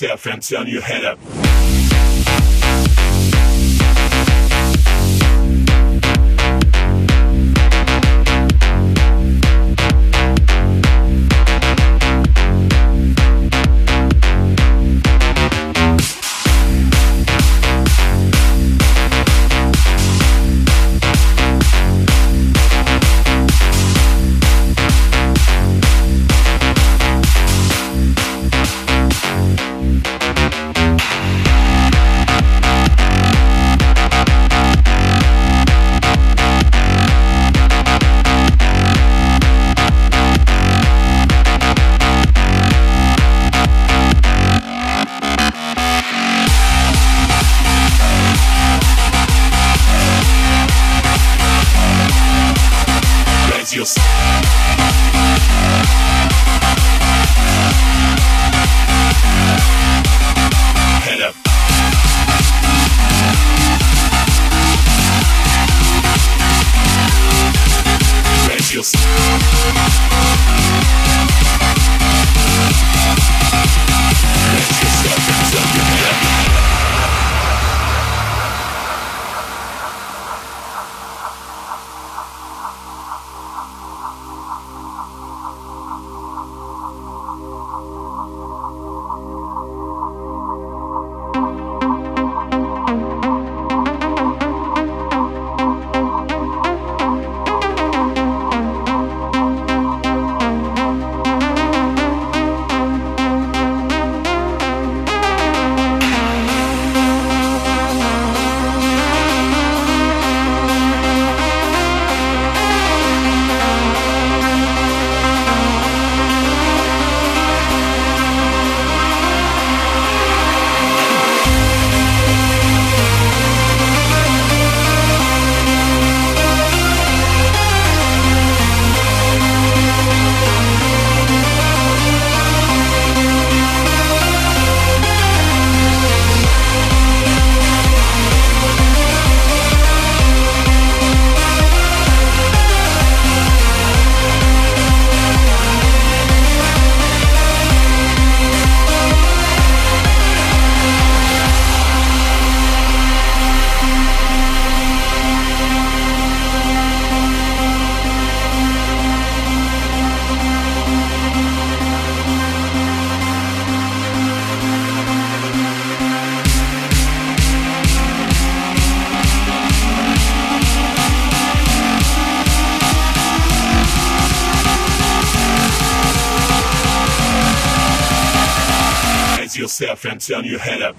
Yourself and your head up. Your head up.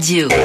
Radio.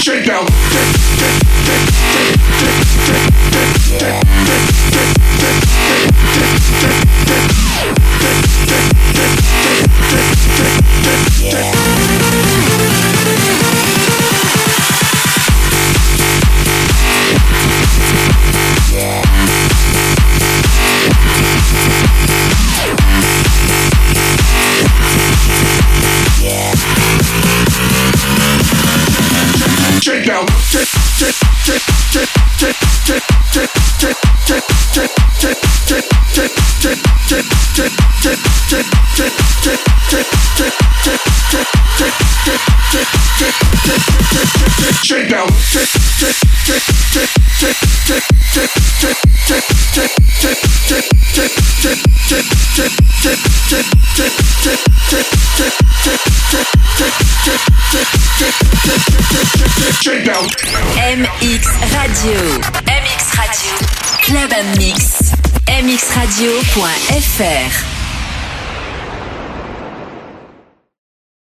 Shakedown.